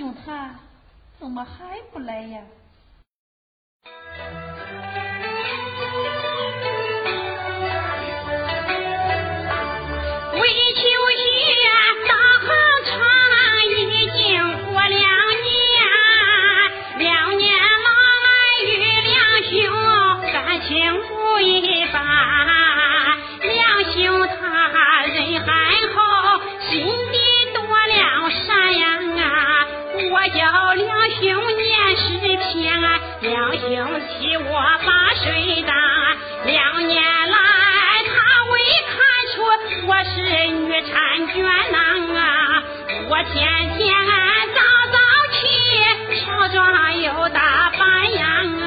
嗨，梁兄他怎么还不来呀？我把水打，两年来他未看出我是女婵娟郎啊，我天天早早起，梳妆又打扮呀。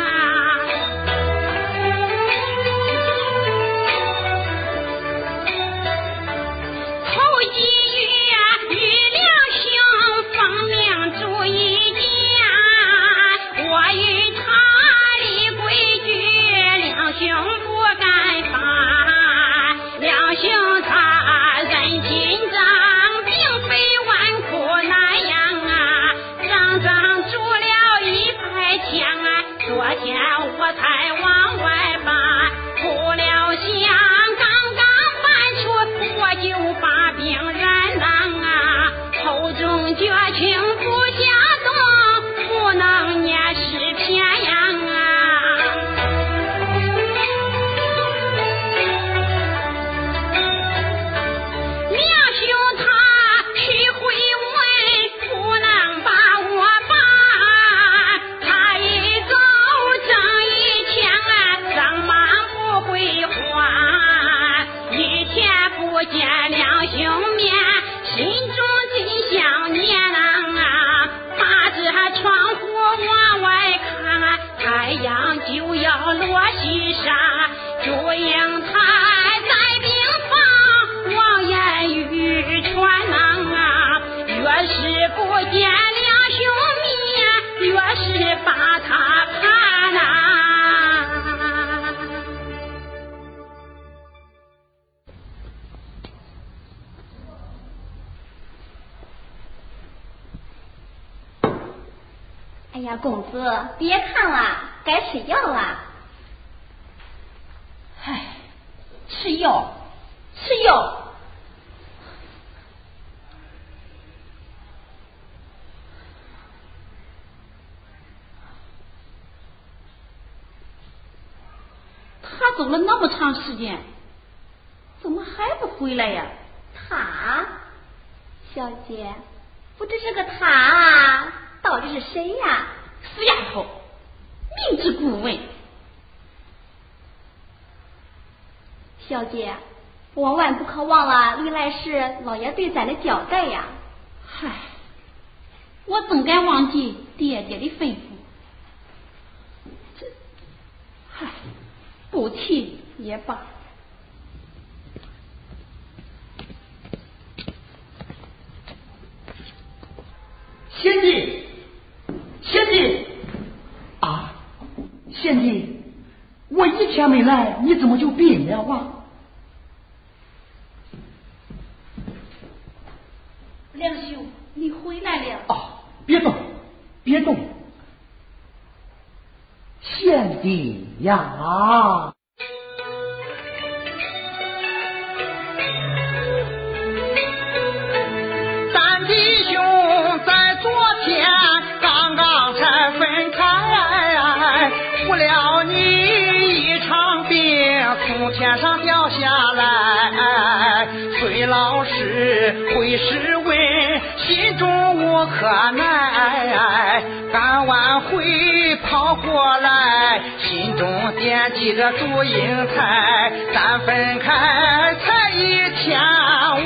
公子，别看了，该吃药了。哎，吃药，吃药。他走了那么长时间，怎么还不回来呀？他，小姐，不只是个他到底是谁呀？死丫头，明知故问。小姐，我万不可忘了历来是老爷对咱的交代呀。嗨，我怎敢忘记爹爹的吩咐？这，嗨，不提也罢。贤弟，贤弟啊。贤弟，我一天没来，你怎么就病了啊？梁兄，你回来了。啊，别动，别动，贤弟呀。下来，崔老师会试问，心中无可奈。赶晚会跑过来，心中惦记着祝英台。咱分开才一天，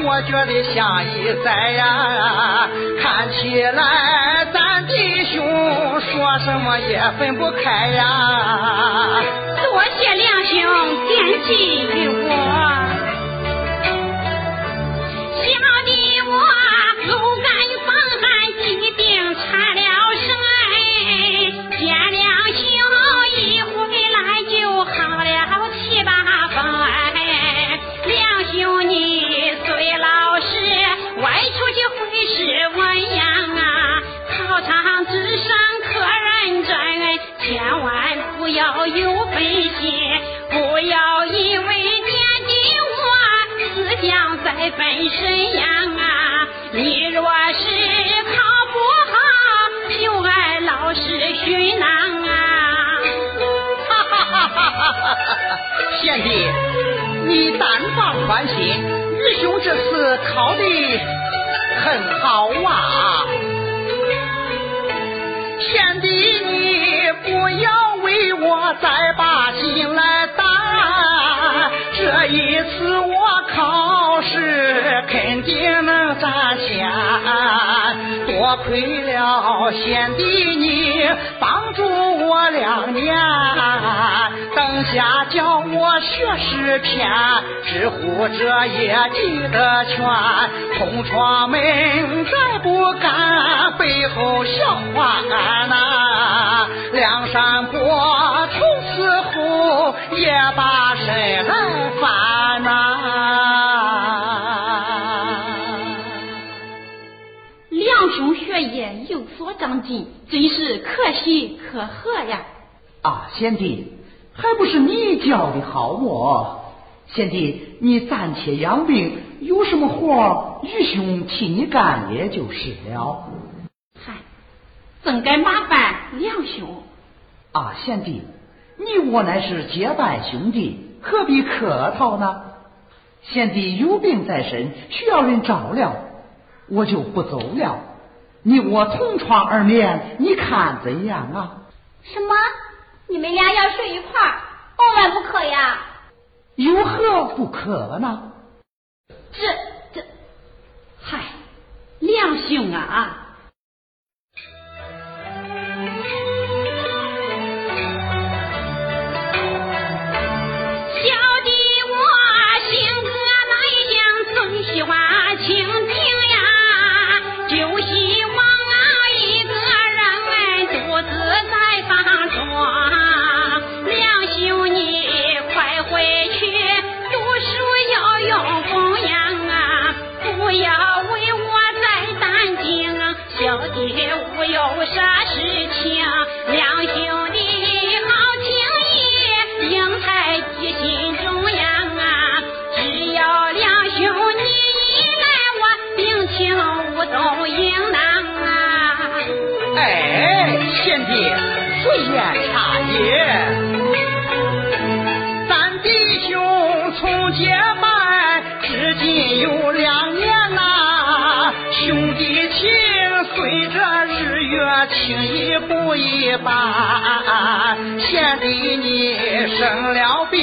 我觉得像一载呀。看起来咱弟兄说什么也分不开呀。多谢你梁兄惦记于我，思想再奔沈阳啊！你若是考不好，就挨老师训呐啊！哈哈哈哈哈哈！贤弟，你单放宽心，愚兄这次考的很好啊！贤弟，你不要为我再把心来担，这一次我考试肯定能占先。多亏了贤弟你帮助我两年，等下叫我学识篇，知乎者也记得全，同窗们再不敢背后笑话俺呐。梁山伯也把身来翻呐。梁兄学业有所长进，真是可喜可贺呀！啊，贤弟，还不是你教的好么？贤弟，你暂且养病，有什么活，愚兄替你干也就是了。嗨，真该麻烦梁兄。啊，贤弟，你我乃是结拜兄弟，何必客套呢？贤弟有病在身，需要人照料，我就不走了。你我同床而眠，你看怎样啊？什么？你们俩要睡一块儿，万万不可呀！有何不可呢？这这，嗨，梁兄啊！啥事情？两兄弟好情谊，英才记心中呀。啊，只要两兄你一来我，病情无踪应当啊。哎，贤弟，岁月差也。咱弟兄从结拜至今有两年呐，兄弟情随着。月轻易不一般。贤弟你生了病，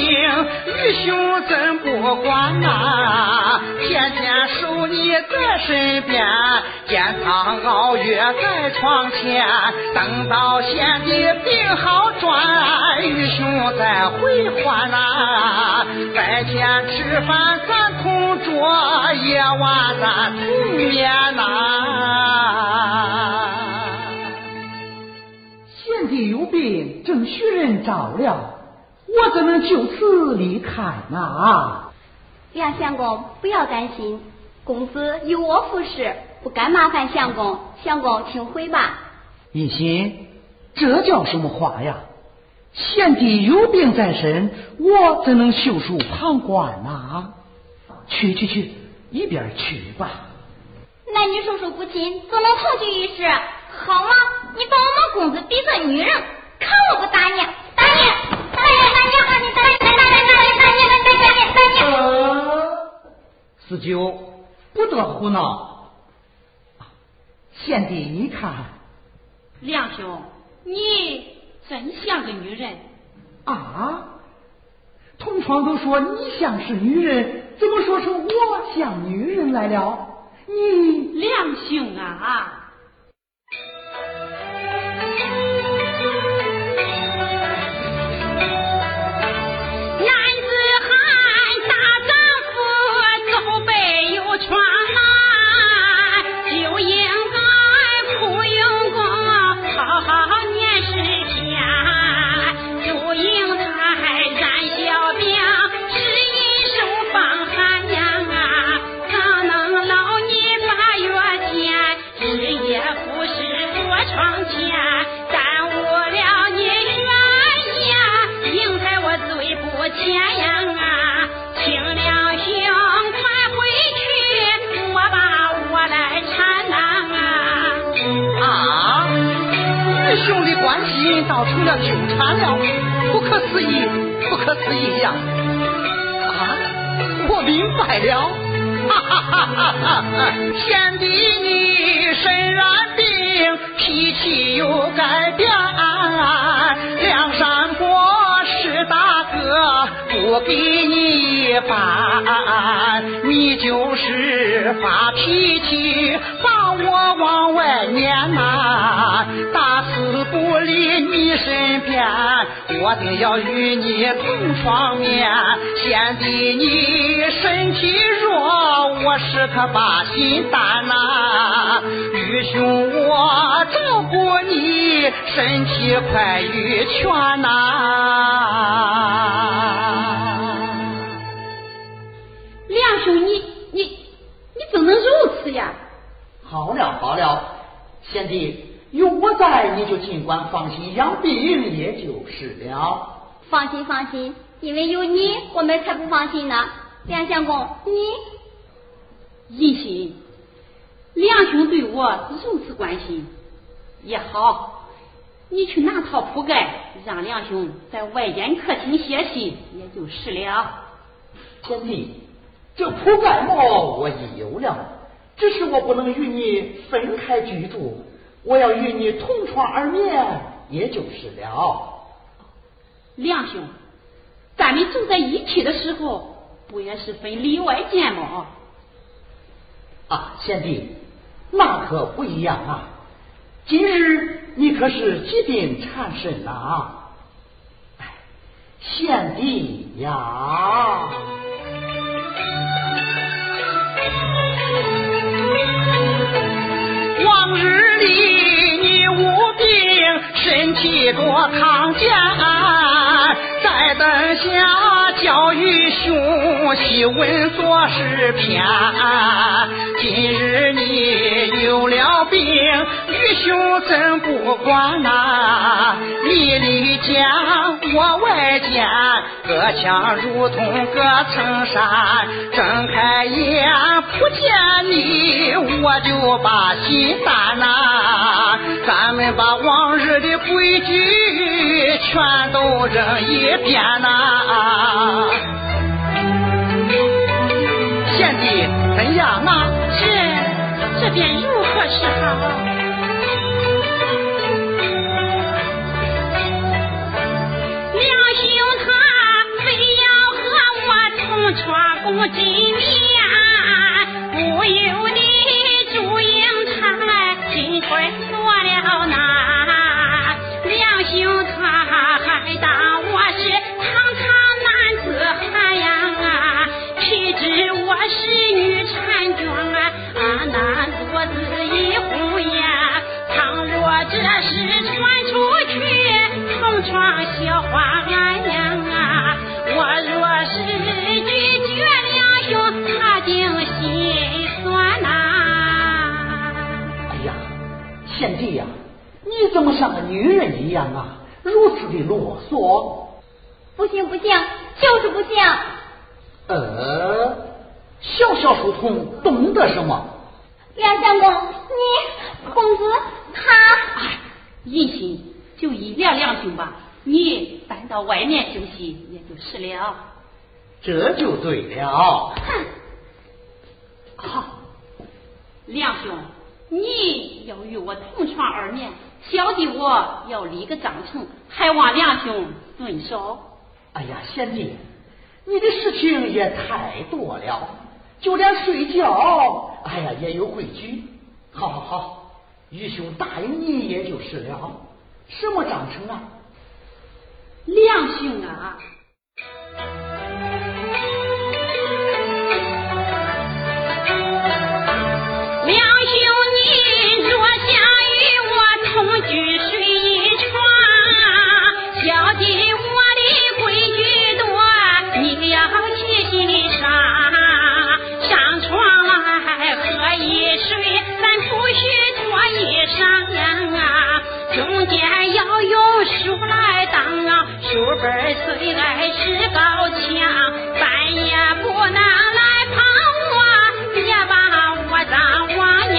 愚兄怎不管呐、天天守你在身边，煎汤熬药在床前，等到贤弟病好转，愚兄再回还呐、白天吃饭咱同桌，夜晚咱同眠呐、贤弟有病，正需人照料，我怎能就此离开呢？梁相公，不要担心，公子有我服侍，不敢麻烦相公。相公请回吧。一心，这叫什么话呀？贤弟有病在身，我怎能袖手旁观呐？去去去，一边去吧。男女授受不亲，怎能同居一室？好吗，你把我们公子比作女人，看我不打你！打你！打你！打你！打你！打你！打你！打你！打你！打你！打你！呃，四九，不得胡闹。贤弟，你看梁兄，你真像个女人。啊，同窗都说你像是女人，怎么说成我像女人来了？你梁兄啊！愈全呐。梁兄，你你你怎能如此呀？好了好了，贤弟，有我在，你就尽管放心养病，也就是了。放心放心，因为有你，我们才不放心呢。梁相公，你一心，梁兄对我如此关心，也好，你去拿套铺盖，让梁兄在外间客厅歇息，也就是了。贤弟，这铺盖帽我已有了，只是我不能与你分开居住，我要与你同床而眠，也就是了。梁兄，咱们住在一起的时候，不也是分里外间吗？啊，贤弟，那可不一样啊！今日你可是疾病缠身呐！贤弟呀！往日里你无病，身体多康健，在灯下教育兄细问做诗篇。今日你有了病，愚兄怎不管呐？你里间我外间，隔墙如同隔层山。睁开眼不见你，我就把心担呐。咱们把往日的规矩全都扔一边呐。贤弟怎样啊？这这便如何是好？梁兄他非要和我同床共枕眠，不由得祝英台心怀做了难。当我是堂堂男子汉呀，岂知我是女婵娟啊，那多子一红呀。倘若这事传出去，同床笑话俺娘啊！我若是拒绝梁兄，他定心酸呐、哎呀，贤弟呀、你怎么像个女人一样啊？如此的啰嗦。不行不行，就是不行。呃，小小书童懂得什么？梁相公，你公子他哎，银心就依谅梁兄吧，你搬到外面休息，也就是了。这就对了。哼好，梁兄，你要与我同床而眠，小弟我要立个章程，还望梁兄遵守。哎呀，贤弟，你的事情也太多了，就连睡觉，哎呀，也有规矩。好好好，愚兄答应你，也就是了。什么章程啊？梁兄啊，书本最爱是高墙，半夜不能来碰我，别把我当王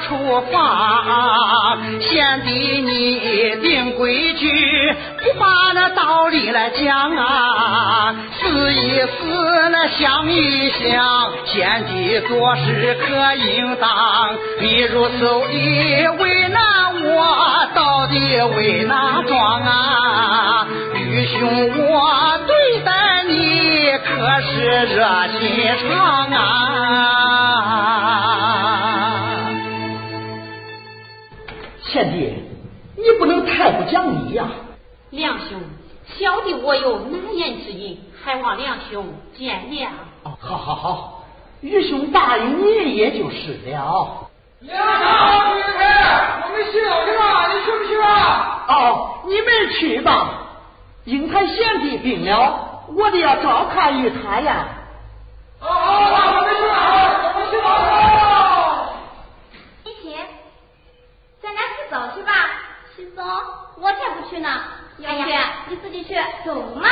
处放？贤弟，你定规矩，不把那道理来讲啊！思一思，那想一想，贤弟做事可应当。你如此地为难我，到底为哪桩啊？愚兄，我对待你可是热心肠啊！贤弟，你不能太不讲理呀！梁兄，小弟我有难言之隐，还望梁兄见谅。哦，好好好，愚兄答应你也就是了。梁朝李太，我们去吧，你去不去啊？哦，你们去吧。英台贤弟病了，我得要照看于他呀。好好好，我们去啊，我们去吧。一起，咱俩洗澡去吧。洗澡？我才不去呢。要去，你自己去。走嘛。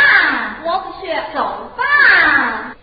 我不去。走吧。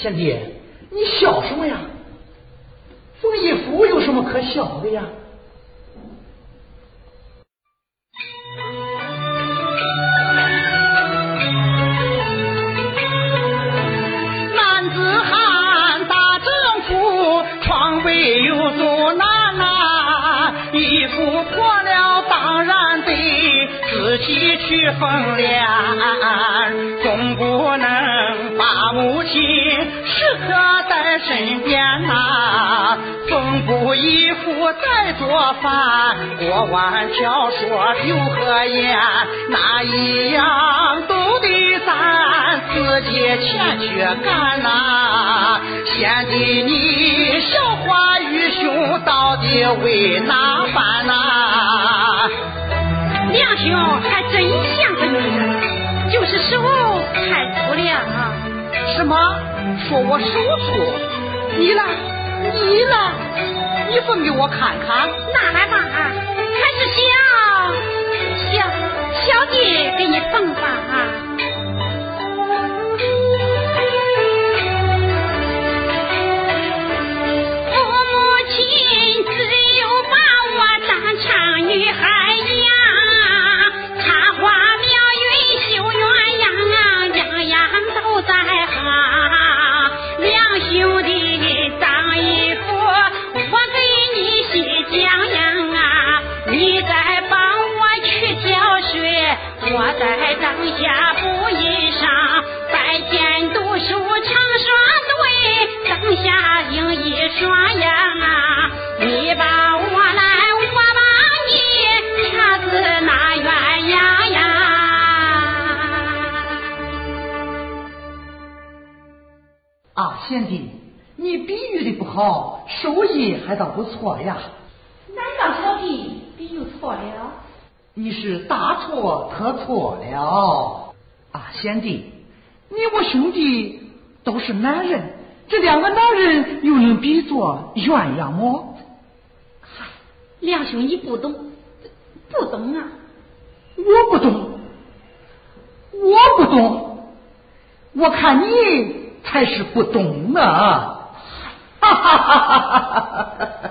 贤弟，你笑什么呀？缝衣服有什么可笑的呀？锅碗瓢说有何言？哪一样都得咱自己前去干呐、贤弟你笑话愚兄到底为哪般呐、梁兄还真像个女人，就是手太粗了啊。什么？说我手粗？你呢？你呢？你分给我看看。拿来吧，还是小小小姐给你缝吧。花样啊！你把我来，我把你，恰似那鸳鸯呀！啊，贤弟，你比喻的不好，手艺还倒不错呀。难道小弟比喻错了？你是大错特错了。啊，贤弟，你我兄弟都是男人，这两个男人又能比作鸳鸯吗？嗨，梁兄你不懂，不懂啊！我不懂，我不懂，我看你才是不懂呢！哈哈哈哈哈哈！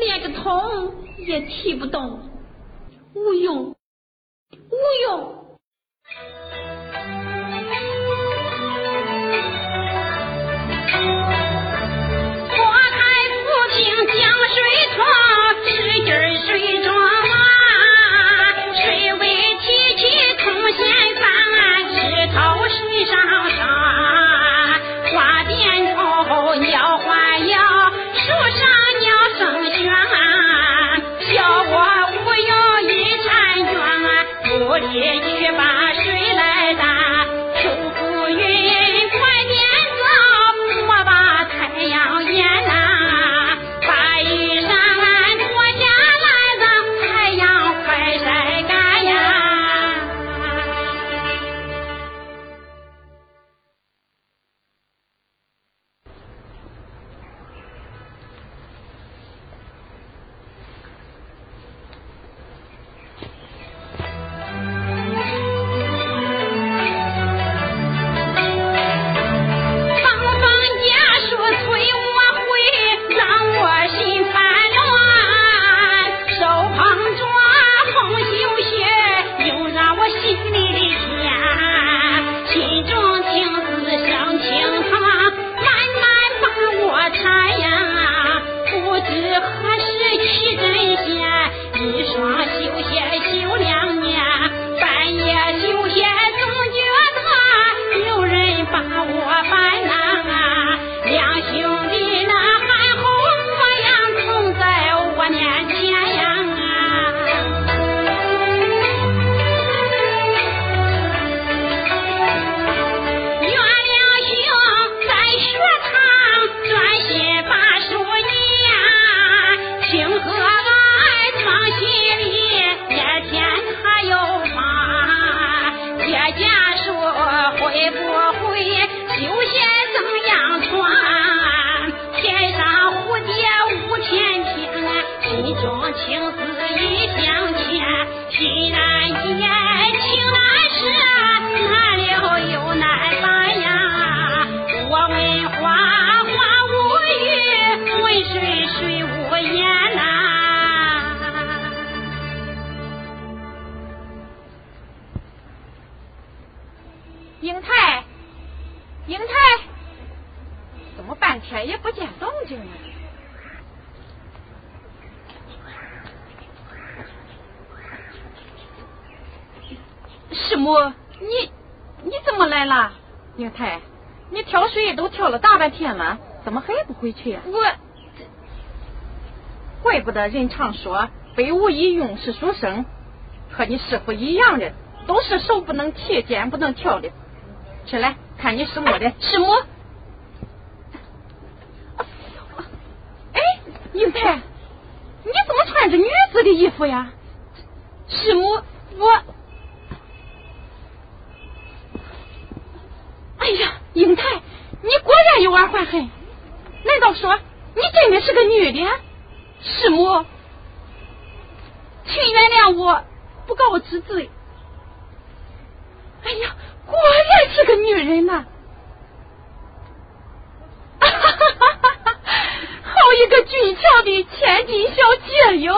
连个头也提不动，无用无用。师母，你你怎么来了？英台，你挑水都挑了大半天了，怎么还不回去？我，怪不得人常说非无一用是书生，和你师傅一样的，都是手不能提，肩不能挑的。起来，看你师母的。师母，哎，英台，你怎么穿着女子的衣服呀？师母，我。哎呀，英台，你果然有儿还痕，难道说你真的是个女的？师母，请原谅我，不告之罪。哎呀，果然是个女人呐！哈哈哈哈哈！好一个俊俏的千金小姐哟！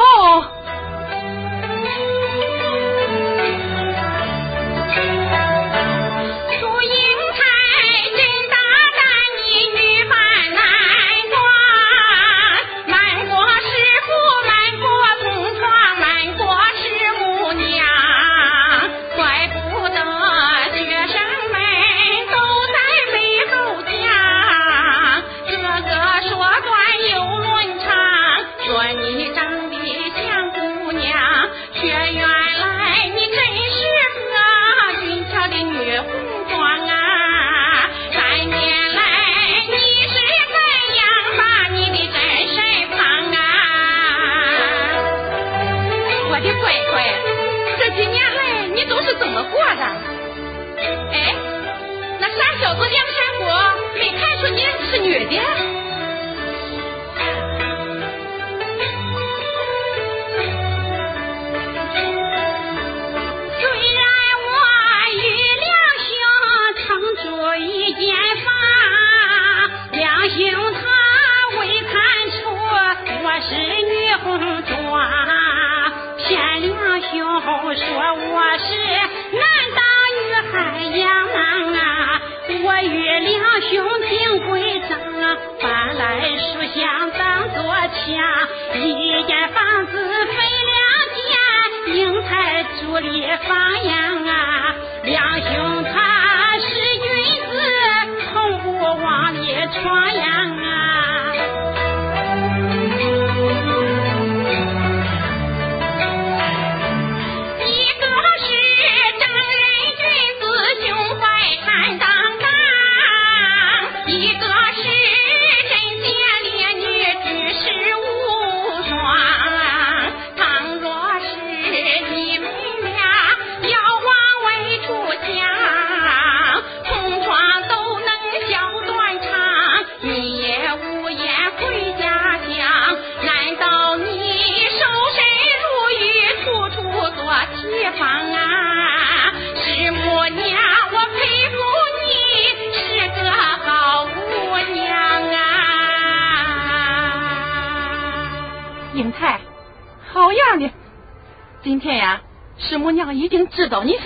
是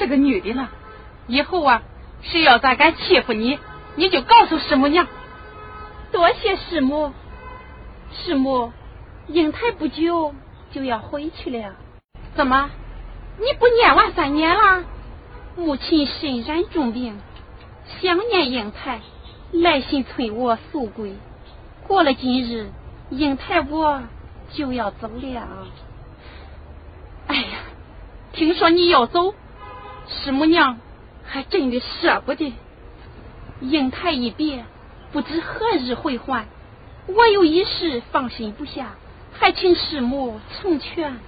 是个女的了。以后啊，谁要再敢欺负你，你就告诉师母娘。多谢师母。师母，英台不久就要回去了。怎么？你不念完三年了？母亲身染重病，想念英台，来信催我速归。过了今日，英台我就要走了。哎呀，听说你要走，师母娘还真的舍不得。英台一别，不知何日回还，我有一事放心不下，还请师母成全。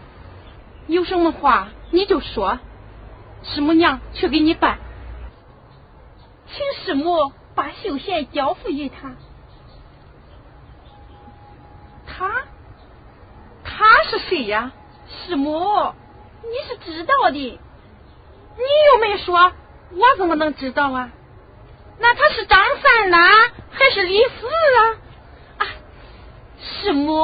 有什么话你就说，师母娘去给你办。请师母把秀贤交付于他。他？他是谁呀？师母，你是知道的，你又没说，我怎么能知道啊？那他是张三呢，还是李四啊？啊，师母。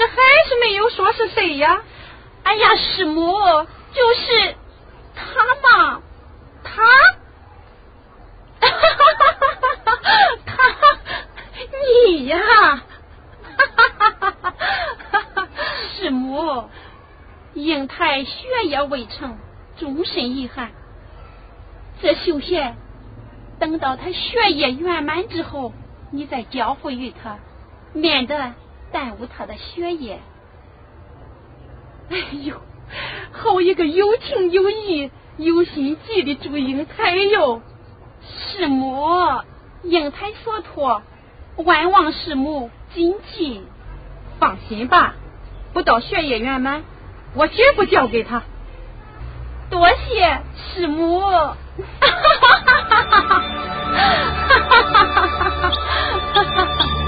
这还是没有说是谁呀？哎呀，师母，就是他嘛，他，哈哈哈他，你呀，哈哈哈师母，英台学业未成，终身遗憾。这秀贤，等到他学业圆满之后，你再交付于他，免得耽误他的学业。哎呦，好一个有情有义、有心计的祝英台哟！师母，英台所托，万望师母谨记。放心吧，不到学业圆满，我绝不交给他。多谢师母。哈哈哈哈哈哈！哈哈哈哈哈哈！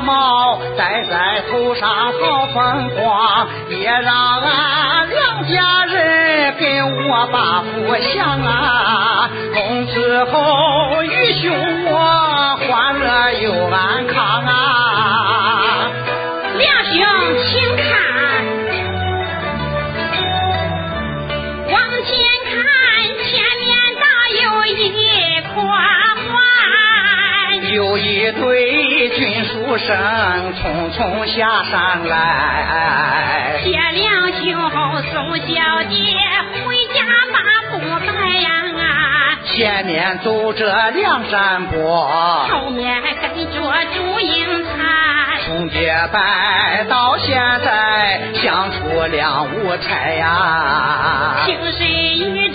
帽，戴在头上好风光，也让俺梁家人给我把福享啊！从此后，余兄我欢乐又安康啊！梁兄，请看。一对军书生匆匆下山来。写两兄送小弟回家把布袋呀前面走着梁山伯后面跟着祝英台从结拜到现在相处两无猜呀。情深意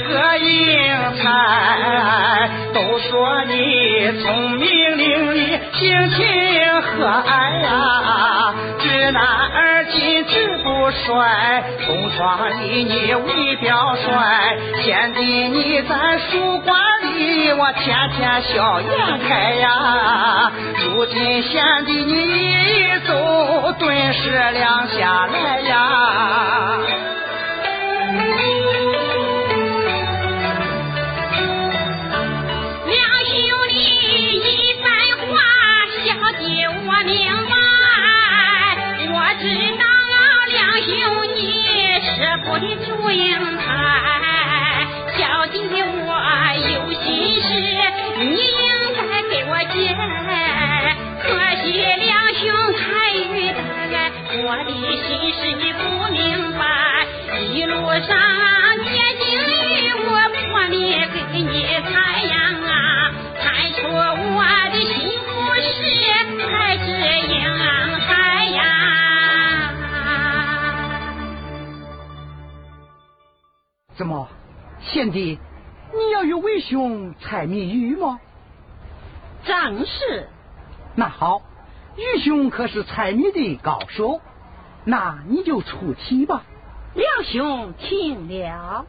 个英才，都说你聪明伶俐，性情和蔼呀、啊。知难而进，志不衰，同窗里你为表率，贤弟你在书馆里，我天天笑颜开呀、如今贤弟你一走，顿时亮下来呀、啊。弟你要与为兄猜谜语吗？正是那好玉兄可是猜谜的高手那你就出题吧。廖兄听了。